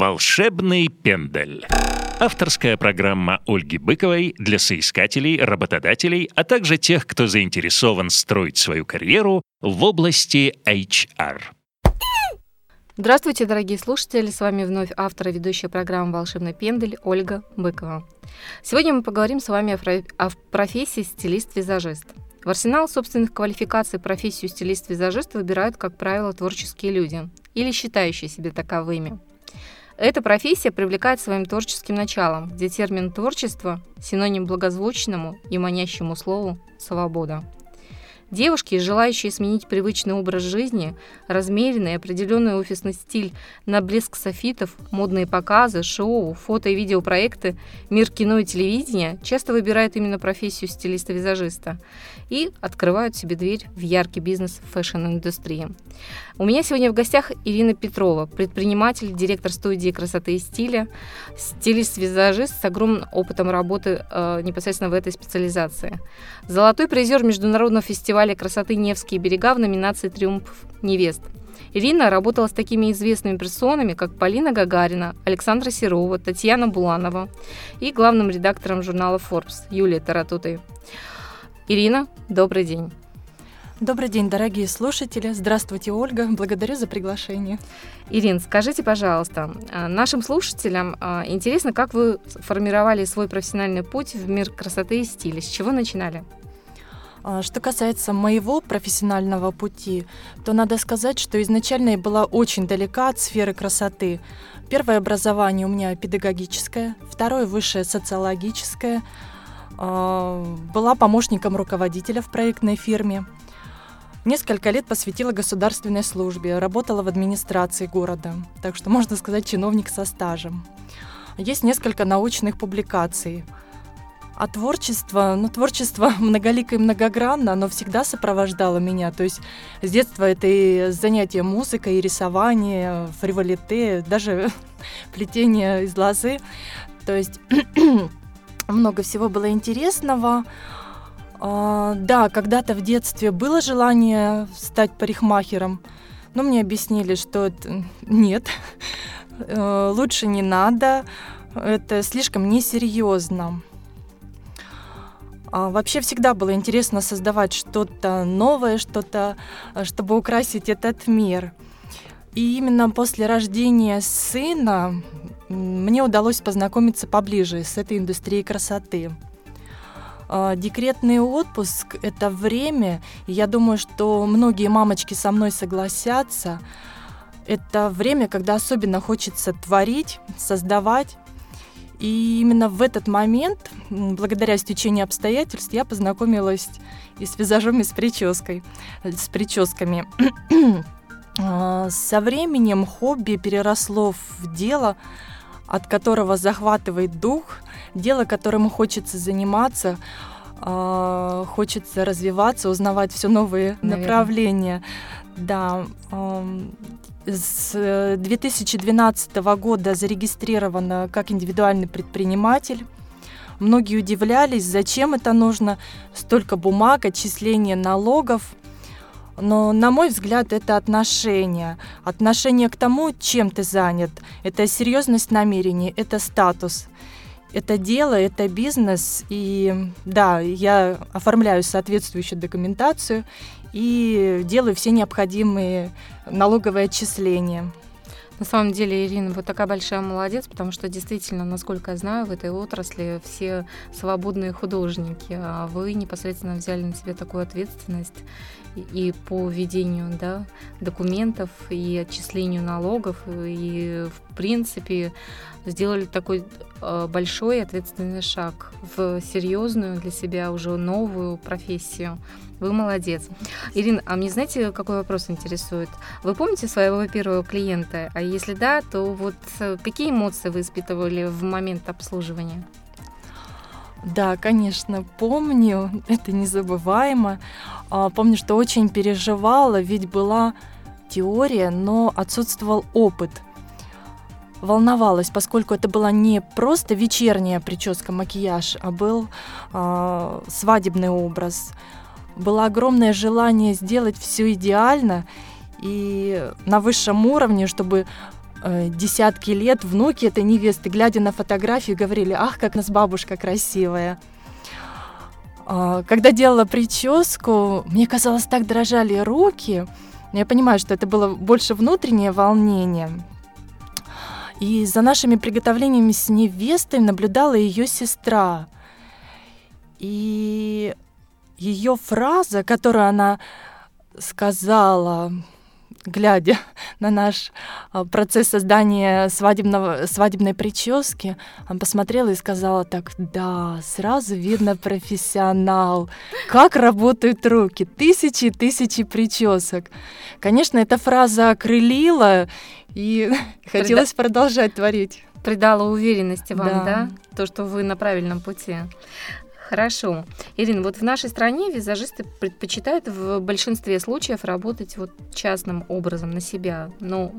Волшебный пендель. Авторская программа Ольги Быковой для соискателей, работодателей, а также тех, кто заинтересован строить свою карьеру в области HR. Здравствуйте, дорогие слушатели! С вами вновь автор и ведущая программы «Волшебный пендель» Ольга Быкова. Сегодня мы поговорим с вами о профессии стилист-визажист. В арсенал собственных квалификаций профессию стилист-визажист выбирают, как правило, творческие люди или считающие себя таковыми. Эта профессия привлекает своим творческим началом, где термин «творчество» – синоним благозвучному и манящему слову «свобода». Девушки, желающие сменить привычный образ жизни, размеренный и определенный офисный стиль на блеск софитов, модные показы, шоу, фото и видеопроекты, мир кино и телевидения, часто выбирают именно профессию стилиста-визажиста и открывают себе дверь в яркий бизнес fashion -индустрии. У меня сегодня в гостях Ирина Петрова, предприниматель, директор студии красоты и стиля, стилист-визажист с огромным опытом работы э, непосредственно в этой специализации. Золотой призер международного фестиваля фестиваля красоты «Невские берега» в номинации «Триумф невест». Ирина работала с такими известными персонами, как Полина Гагарина, Александра Серова, Татьяна Буланова и главным редактором журнала Forbes Юлия Таратутой. Ирина, добрый день. Добрый день, дорогие слушатели. Здравствуйте, Ольга. Благодарю за приглашение. Ирин, скажите, пожалуйста, а, нашим слушателям а, интересно, как вы формировали свой профессиональный путь в мир красоты и стиля? С чего начинали? А, что касается моего профессионального пути, то надо сказать, что изначально я была очень далека от сферы красоты. Первое образование у меня педагогическое, второе высшее социологическое. А, была помощником руководителя в проектной фирме. Несколько лет посвятила государственной службе, работала в администрации города, так что можно сказать чиновник со стажем. Есть несколько научных публикаций – а творчество, ну, творчество многолико и многогранно, оно всегда сопровождало меня. То есть с детства это и занятия музыкой, и рисование, фриволите, даже плетение из лозы. То есть много всего было интересного. А, да, когда-то в детстве было желание стать парикмахером, но мне объяснили, что это нет, э, лучше не надо, это слишком несерьезно. А, вообще всегда было интересно создавать что-то новое, что-то, э, чтобы украсить этот мир. И именно после рождения сына мне удалось познакомиться поближе с этой индустрией красоты. А, декретный отпуск – это время, и я думаю, что многие мамочки со мной согласятся, это время, когда особенно хочется творить, создавать, и именно в этот момент, благодаря стечению обстоятельств, я познакомилась и с визажом, и с прической, с прическами. А, со временем хобби переросло в дело, от которого захватывает дух, дело, которым хочется заниматься, а, хочется развиваться, узнавать все новые Наверное. направления. Да, с 2012 э, года зарегистрирована как индивидуальный предприниматель. Многие удивлялись, зачем это нужно, столько бумаг, отчисления налогов. Но, на мой взгляд, это отношение. Отношение к тому, чем ты занят. Это серьезность намерений, это статус. Это дело, это бизнес. И да, я оформляю соответствующую документацию и делаю все необходимые налоговые отчисления. На самом деле, Ирина, вот такая большая молодец, потому что действительно, насколько я знаю, в этой отрасли все свободные художники, а вы непосредственно взяли на себя такую ответственность и по ведению да, документов, и отчислению налогов, и в принципе сделали такой э, большой ответственный шаг в серьезную для себя уже новую профессию. Вы молодец. Ирина, а мне знаете, какой вопрос интересует? Вы помните своего первого клиента? А если да, то вот э, какие эмоции вы испытывали в момент обслуживания? Да, конечно, помню, это незабываемо. А, помню, что очень переживала, ведь была теория, но отсутствовал опыт. Волновалась, поскольку это была не просто вечерняя прическа, макияж, а был э, свадебный образ было огромное желание сделать все идеально и на высшем уровне, чтобы э, десятки лет внуки этой невесты, глядя на фотографию, говорили, ах, как нас бабушка красивая. А, когда делала прическу, мне казалось, так дрожали руки. Я понимаю, что это было больше внутреннее волнение. И за нашими приготовлениями с невестой наблюдала ее сестра. И ее фраза, которую она сказала, глядя на наш а, процесс создания свадебного, свадебной прически, он посмотрела и сказала так, да, сразу видно профессионал, как работают руки, тысячи и тысячи причесок. Конечно, эта фраза окрылила, и Прида... хотелось продолжать творить. Придала уверенности вам, да. да? То, что вы на правильном пути. Хорошо. Ирина, вот в нашей стране визажисты предпочитают в большинстве случаев работать вот частным образом на себя. Но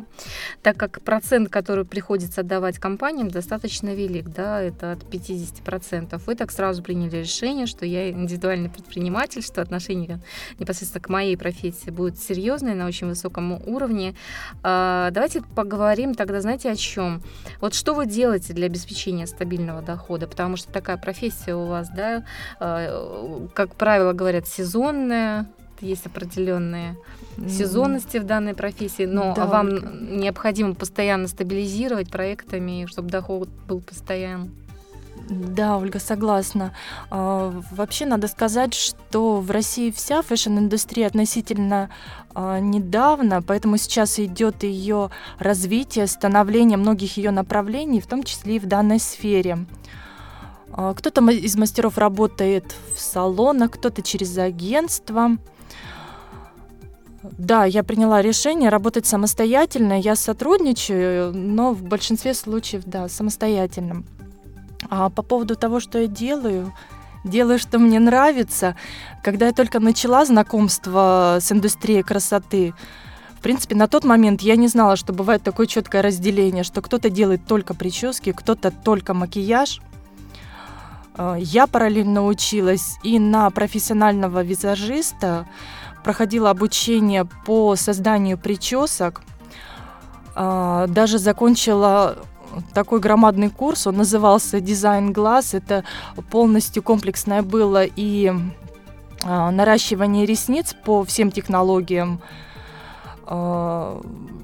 так как процент, который приходится отдавать компаниям, достаточно велик, да, это от 50%, вы так сразу приняли решение, что я индивидуальный предприниматель, что отношение непосредственно к моей профессии будет серьезное, на очень высоком уровне. А, давайте поговорим тогда, знаете, о чем? Вот что вы делаете для обеспечения стабильного дохода? Потому что такая профессия у вас, да, Э, как правило, говорят, сезонная, есть определенные сезонности в данной профессии, но да, вам Ольга. необходимо постоянно стабилизировать проектами, чтобы доход был постоянным. Да, Ольга, согласна. А, вообще надо сказать, что в России вся fashion -индустрия относительно а, недавно, поэтому сейчас идет ее развитие, становление многих ее направлений, в том числе и в данной сфере. А, кто-то из мастеров работает в салонах, кто-то через агентство. Да, я приняла решение работать самостоятельно. Я сотрудничаю, но в большинстве случаев, да, самостоятельно. А по поводу того, что я делаю, делаю, что мне нравится. Когда я только начала знакомство с индустрией красоты, в принципе, на тот момент я не знала, что бывает такое четкое разделение, что кто-то делает только прически, кто-то только макияж – я параллельно училась и на профессионального визажиста, проходила обучение по созданию причесок, э, даже закончила такой громадный курс, он назывался «Дизайн глаз». Это полностью комплексное было и э, наращивание ресниц по всем технологиям,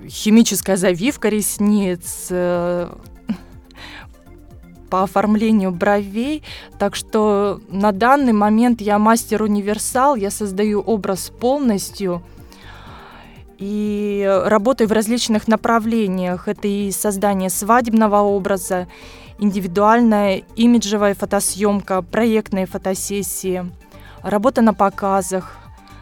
химическая завивка ресниц, по оформлению бровей. Так что на данный момент я мастер-универсал, я создаю образ полностью и работаю в различных направлениях. Это и создание свадебного образа, индивидуальная имиджевая фотосъемка, проектные фотосессии, работа на показах,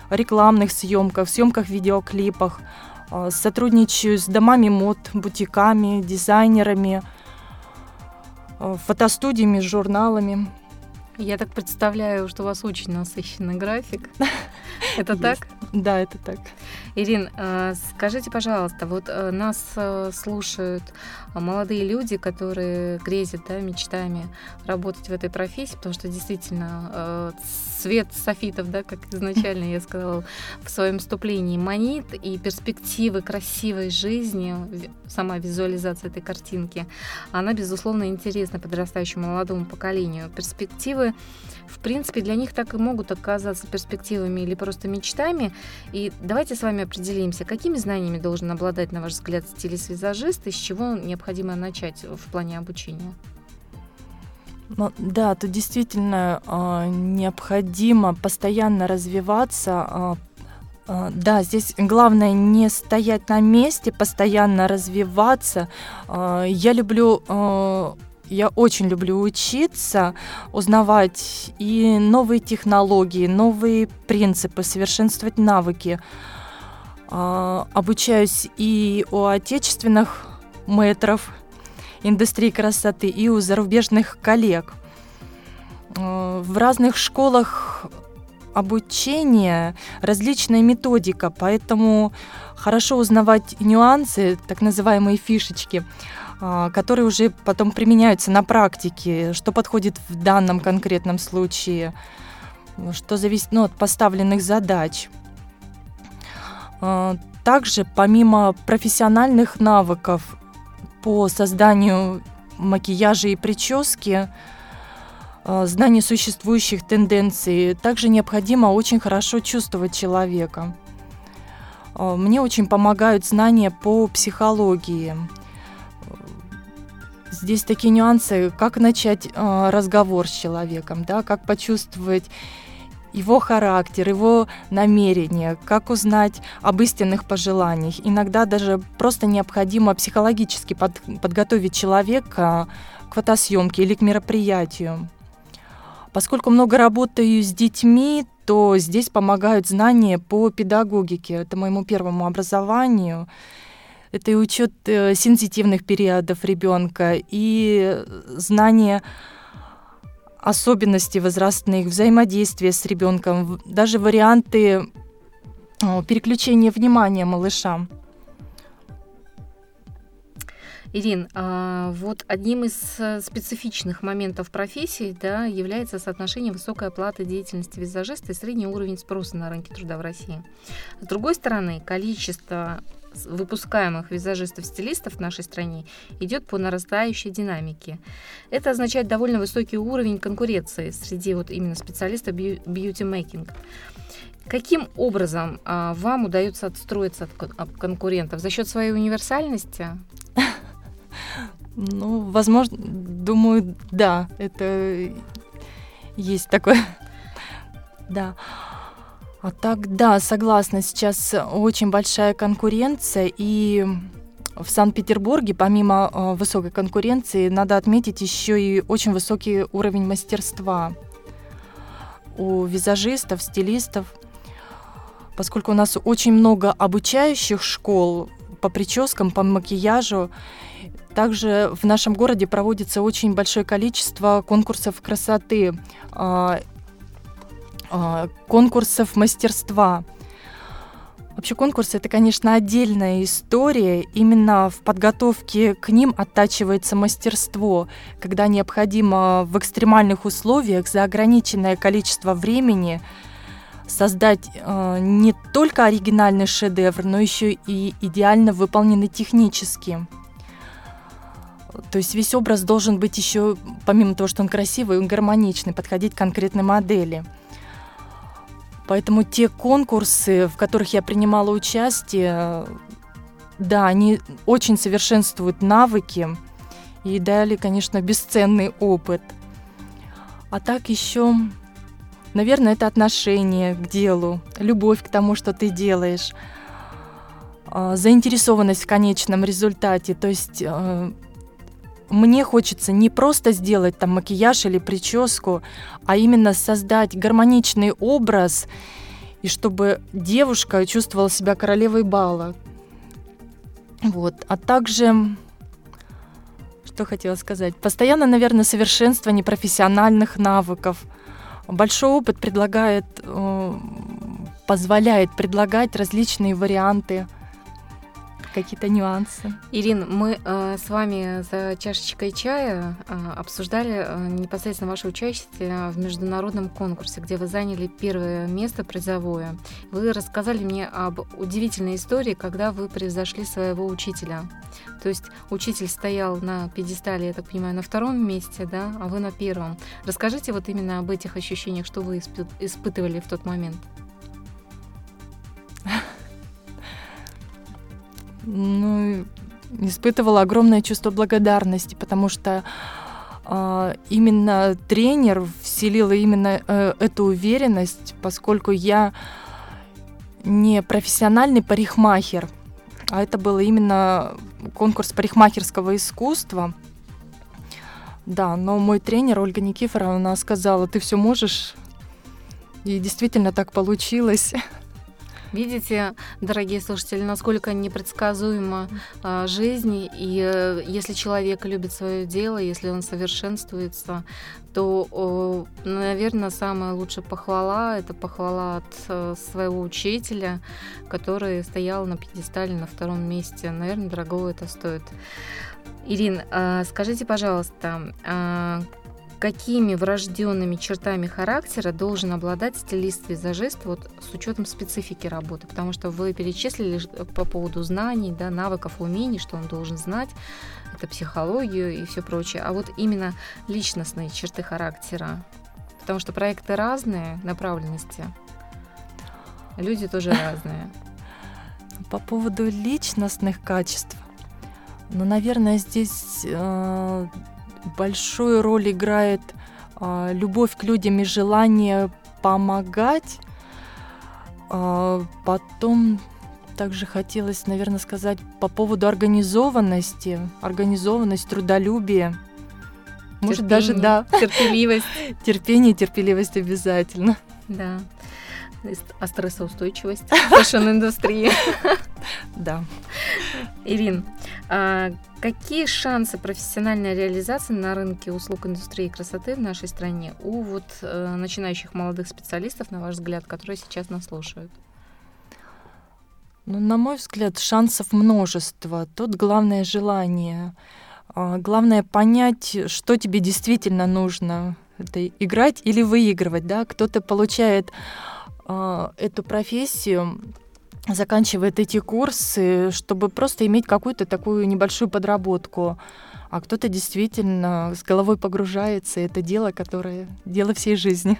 рекламных съемках, съемках видеоклипах. А, сотрудничаю с домами мод, бутиками, дизайнерами – Э, фотостудиями, с журналами. Я так представляю, что у вас очень насыщенный график. Это так? Да, это так. Ирин, э, скажите, пожалуйста, вот э, нас слушают молодые люди, которые грезят да, мечтами работать в этой профессии, потому что действительно цвет софитов, да, как изначально я сказала в своем вступлении, манит, и перспективы красивой жизни, сама визуализация этой картинки, она, безусловно, интересна подрастающему молодому поколению. Перспективы, в принципе, для них так и могут оказаться перспективами или просто мечтами. И давайте с вами определимся, какими знаниями должен обладать, на ваш взгляд, стилист-визажист, и с чего необходимо начать в плане обучения? Ну, да, тут действительно э, необходимо постоянно развиваться. Э, э, да, здесь главное не стоять на месте, постоянно развиваться. Э, я люблю э, я очень люблю учиться, узнавать и новые технологии, новые принципы, совершенствовать навыки. Обучаюсь и у отечественных мэтров, индустрии красоты и у зарубежных коллег. Э, в разных школах обучения различная методика, поэтому хорошо узнавать нюансы, так называемые фишечки, э, которые уже потом применяются на практике, что подходит в данном конкретном случае, что зависит ну, от поставленных задач. Э, также помимо профессиональных навыков по созданию макияжа и прически, э, знание существующих тенденций. Также необходимо очень хорошо чувствовать человека. Э, мне очень помогают знания по психологии. Здесь такие нюансы, как начать э, разговор с человеком, да, как почувствовать его характер, его намерения, как узнать об истинных пожеланиях. Иногда даже просто необходимо психологически под, подготовить человека к фотосъемке или к мероприятию. Поскольку много работаю с детьми, то здесь помогают знания по педагогике. Это моему первому образованию. Это и учет э, сенситивных периодов ребенка, и знание особенностей возрастных, взаимодействия с ребенком, даже варианты переключения внимания малыша. Ирин, а вот одним из э, специфичных моментов профессии да, является соотношение высокой оплаты деятельности визажиста и средний уровень спроса на рынке труда в России. С другой стороны, количество выпускаемых визажистов-стилистов в нашей стране идет по нарастающей динамике. Это означает довольно высокий уровень конкуренции среди вот именно специалистов бьюти-мейкинг. Каким образом а, вам удается отстроиться от, от конкурентов? За счет своей универсальности? Ну, возможно, думаю, да, это есть такое. Да. А так, да, согласна, сейчас очень большая конкуренция, и в Санкт-Петербурге, помимо э, высокой конкуренции, надо отметить еще и очень высокий уровень мастерства у визажистов, стилистов, поскольку у нас очень много обучающих школ по прическам, по макияжу, также в нашем городе проводится очень большое количество конкурсов красоты, а, конкурсов мастерства. Вообще конкурсы это, конечно, отдельная история. Именно в подготовке к ним оттачивается мастерство, когда необходимо в экстремальных условиях за ограниченное количество времени создать э, не только оригинальный шедевр, но еще и идеально выполненный технически. То есть весь образ должен быть еще, помимо того, что он красивый, он гармоничный, подходить к конкретной модели. Поэтому те конкурсы, в которых я принимала участие, да, они очень совершенствуют навыки и дали, конечно, бесценный опыт. А так еще, наверное, это отношение к делу, любовь к тому, что ты делаешь, а, заинтересованность в конечном результате. То есть а, мне хочется не просто сделать там макияж или прическу, а именно создать гармоничный образ, и чтобы девушка чувствовала себя королевой бала. Вот. А также, что хотела сказать, постоянно, наверное, совершенствование профессиональных навыков. Большой опыт предлагает, э, позволяет предлагать различные варианты какие-то нюансы. Ирин, мы э, с вами за чашечкой чая э, обсуждали э, непосредственно ваше участие в международном конкурсе, где вы заняли первое место призовое. Вы рассказали мне об удивительной истории, когда вы превзошли своего учителя. То есть учитель стоял на пьедестале, я так понимаю, на втором месте, да, а вы на первом. Расскажите вот именно об этих ощущениях, что вы испытывали в тот момент. Ну, испытывала огромное чувство благодарности, потому что э, именно тренер вселила именно э, эту уверенность, поскольку я не профессиональный парикмахер, а это был именно конкурс парикмахерского искусства. Да, но мой тренер Ольга Никифоровна сказала, ты все можешь, и действительно так получилось. Видите, дорогие слушатели, насколько непредсказуема а, жизнь, и э, если человек любит свое дело, если он совершенствуется, то, о, наверное, самая лучшая похвала – это похвала от э, своего учителя, который стоял на пьедестале на втором месте. Наверное, дорого это стоит. Ирин, а, скажите, пожалуйста, а, какими врожденными чертами характера должен обладать стилист-визажист вот с учетом специфики работы? Потому что вы перечислили по поводу знаний, да, навыков, умений, что он должен знать, это психологию и все прочее. А вот именно личностные черты характера, потому что проекты разные направленности, люди тоже разные. По поводу личностных качеств, ну, наверное, здесь э, большую роль играет э, любовь к людям и желание помогать. Э, потом также хотелось, наверное, сказать по поводу организованности, организованность, трудолюбие. Может, даже, да. Терпеливость. Терпение, терпеливость обязательно. Да. А стрессоустойчивость fashion -индустрии. Да. Ирин, а какие шансы профессиональной реализации на рынке услуг индустрии красоты в нашей стране у вот э, начинающих молодых специалистов, на ваш взгляд, которые сейчас нас слушают? Ну, на мой взгляд, шансов множество. Тут главное желание. А, главное понять, что тебе действительно нужно. Это играть или выигрывать, да? Кто-то получает э, эту профессию, заканчивает эти курсы, чтобы просто иметь какую-то такую небольшую подработку. А кто-то действительно с головой погружается, и это дело, которое дело всей жизни.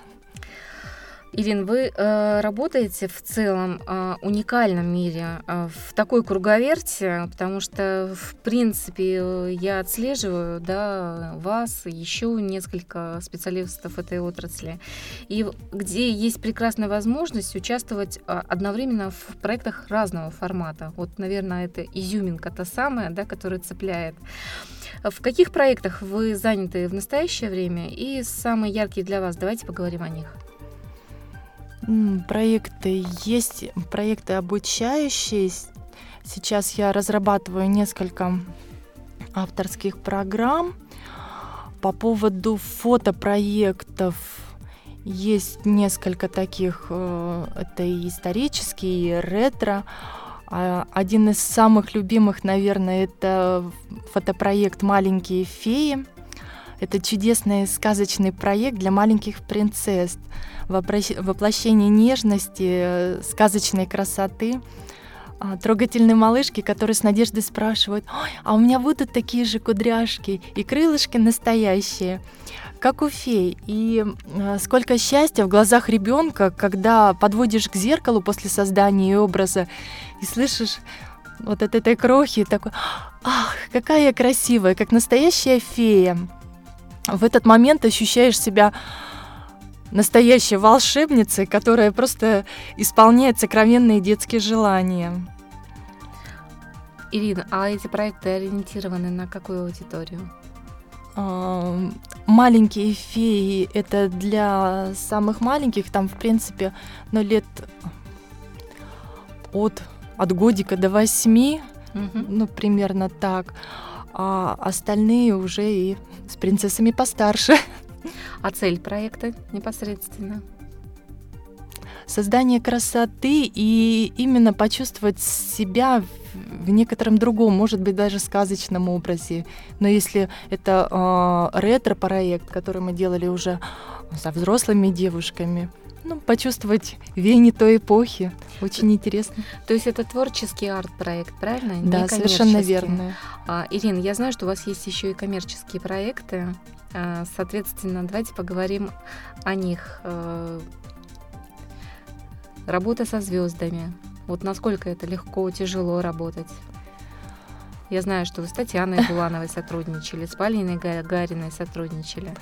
Ирин, вы э, работаете в целом э, уникальном мире, э, в такой круговерте, потому что, в принципе, я отслеживаю да, вас, еще несколько специалистов этой отрасли, и где есть прекрасная возможность участвовать э, одновременно в проектах разного формата. Вот, наверное, это изюминка та самая, да, которая цепляет. В каких проектах вы заняты в настоящее время и самые яркие для вас? Давайте поговорим о них. Проекты есть, проекты обучающие. Сейчас я разрабатываю несколько авторских программ. По поводу фотопроектов есть несколько таких, э, это и исторические, и ретро. А один из самых любимых, наверное, это фотопроект «Маленькие феи». Это чудесный сказочный проект для маленьких принцесс воплощение нежности, сказочной красоты. А, трогательные малышки, которые с надеждой спрашивают, Ой, а у меня будут такие же кудряшки и крылышки настоящие, как у фей. И а, сколько счастья в глазах ребенка, когда подводишь к зеркалу после создания образа и слышишь вот от этой крохи такой, ах, какая я красивая, как настоящая фея. В этот момент ощущаешь себя настоящей волшебницей, которая просто исполняет сокровенные детские желания. Ирина, а эти проекты ориентированы на какую аудиторию? Маленькие феи это для самых маленьких, там, в принципе, ну, лет от, от годика до восьми, угу. ну, примерно так. А остальные уже и с принцессами постарше. А цель проекта непосредственно? Создание красоты и именно почувствовать себя в некотором другом, может быть, даже сказочном образе. Но если это э, ретро-проект, который мы делали уже со взрослыми девушками, ну, почувствовать веяние той эпохи. Очень интересно. То есть это творческий арт-проект, правильно? Да, совершенно верно. А, Ирина, я знаю, что у вас есть еще и коммерческие проекты. А, соответственно, давайте поговорим о них. Э, работа со звездами. Вот насколько это легко, тяжело работать. Я знаю, что вы с Татьяной Булановой сотрудничали, с Полиной Гариной сотрудничали.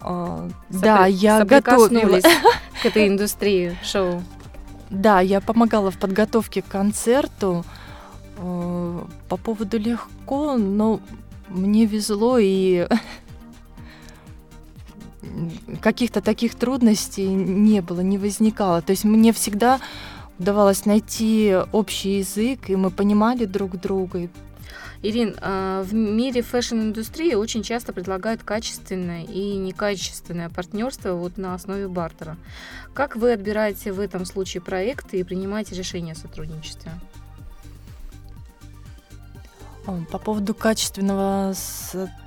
А, да, я готовила к этой индустрии шоу. Да, я помогала в подготовке к концерту. Э, по поводу легко, но мне везло и каких-то таких трудностей не было, не возникало. То есть мне всегда удавалось найти общий язык, и мы понимали друг друга. Ирин, а, в мире fashion-индустрии очень часто предлагают качественное и некачественное партнерство вот на основе бартера. Как вы отбираете в этом случае проекты и принимаете решения о сотрудничестве? По поводу качественного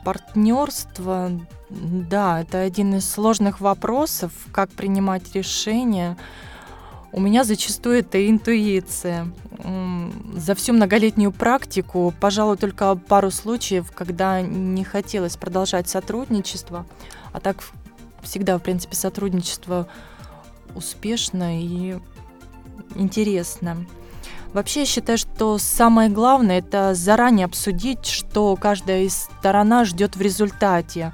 партнерства, да, это один из сложных вопросов, как принимать решения. У меня зачастую это интуиция. За всю многолетнюю практику, пожалуй, только пару случаев, когда не хотелось продолжать сотрудничество, а так всегда, в принципе, сотрудничество успешно и интересно. Вообще я считаю, что самое главное это заранее обсудить, что каждая из сторона ждет в результате,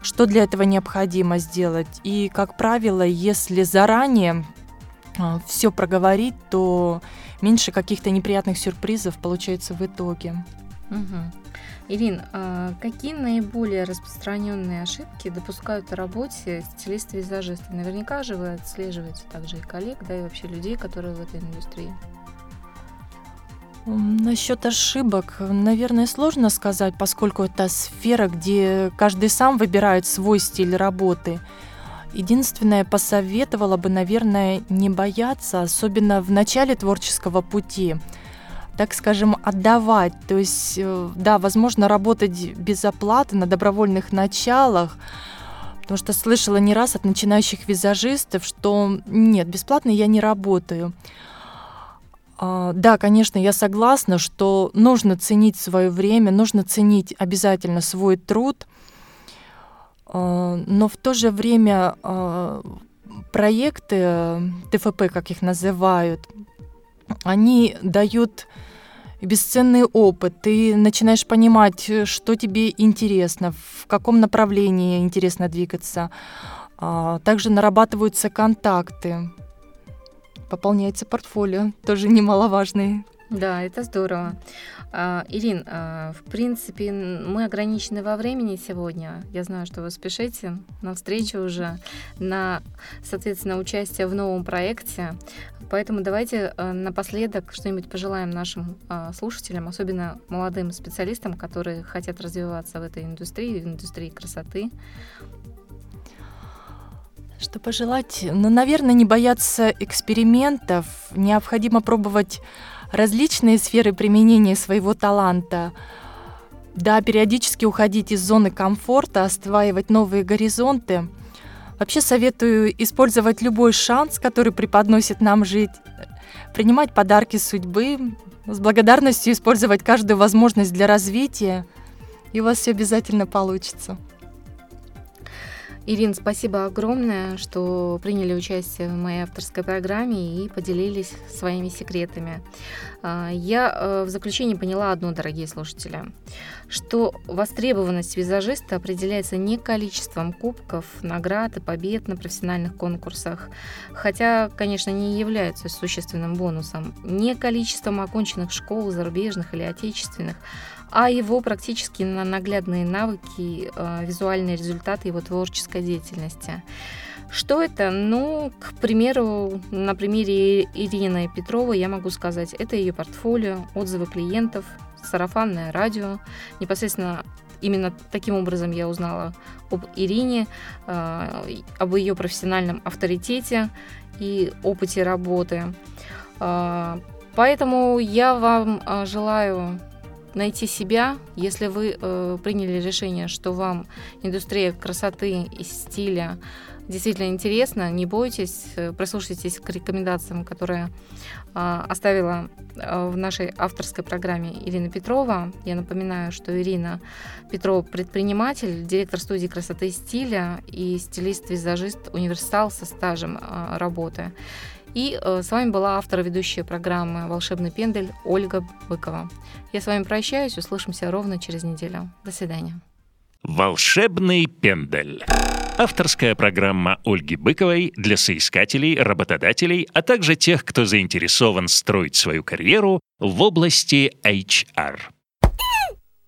что для этого необходимо сделать. И, как правило, если заранее все проговорить, то меньше каких-то неприятных сюрпризов получается в итоге. Угу. Ирин, а какие наиболее распространенные ошибки допускают в работе стилисты-визажисты? Наверняка же вы отслеживаете также и коллег, да, и вообще людей, которые в этой индустрии. Насчет ошибок, наверное, сложно сказать, поскольку это сфера, где каждый сам выбирает свой стиль работы. Единственное, посоветовала бы, наверное, не бояться, особенно в начале творческого пути, так скажем, отдавать. То есть, э, да, возможно, работать без оплаты на добровольных началах, потому что слышала не раз от начинающих визажистов, что нет, бесплатно я не работаю. А, да, конечно, я согласна, что нужно ценить свое время, нужно ценить обязательно свой труд, но в то же время а, проекты ТФП, как их называют, они дают бесценный опыт. Ты начинаешь понимать, что тебе интересно, в каком направлении интересно двигаться. Также нарабатываются контакты пополняется портфолио, тоже немаловажный. Да, это здорово. А, Ирин, а, в принципе, мы ограничены во времени сегодня. Я знаю, что вы спешите на встречу уже, на, соответственно, участие в новом проекте. Поэтому давайте а, напоследок что-нибудь пожелаем нашим слушателям, особенно молодым специалистам, которые хотят развиваться в этой индустрии, в индустрии красоты. Что пожелать? Ну, наверное, не бояться экспериментов. Необходимо пробовать различные сферы применения своего таланта. Да, периодически уходить из зоны комфорта, осваивать новые горизонты. Вообще советую использовать любой шанс, который преподносит нам жить, принимать подарки судьбы, с благодарностью использовать каждую возможность для развития, и у вас все обязательно получится. Ирин, спасибо огромное, что приняли участие в моей авторской программе и поделились своими секретами. А, я э, в заключение поняла одно, дорогие слушатели, что востребованность визажиста определяется не количеством кубков, наград и побед на профессиональных конкурсах, хотя, конечно, не являются существенным бонусом, не количеством оконченных школ зарубежных или отечественных, а его практически на наглядные навыки, э, визуальные результаты его творческой деятельности. Что это? Ну, к примеру, на примере Ирины Петровой я могу сказать, это ее портфолио, отзывы клиентов, сарафанное радио. Непосредственно именно таким образом я узнала об Ирине, э, об ее профессиональном авторитете и опыте работы. Э, поэтому я вам желаю найти себя, если вы э, приняли решение, что вам индустрия красоты и стиля действительно интересна, не бойтесь, э, прислушайтесь к рекомендациям, которые э, оставила э, в нашей авторской программе Ирина Петрова. Я напоминаю, что Ирина Петрова предприниматель, директор студии красоты и стиля и стилист-визажист универсал со стажем э, работы. И э, с вами была автор ведущая программы «Волшебный пендель» Ольга Быкова. Я с вами прощаюсь, услышимся ровно через неделю. До свидания. «Волшебный пендель» Авторская программа Ольги Быковой для соискателей, работодателей, а также тех, кто заинтересован строить свою карьеру в области HR.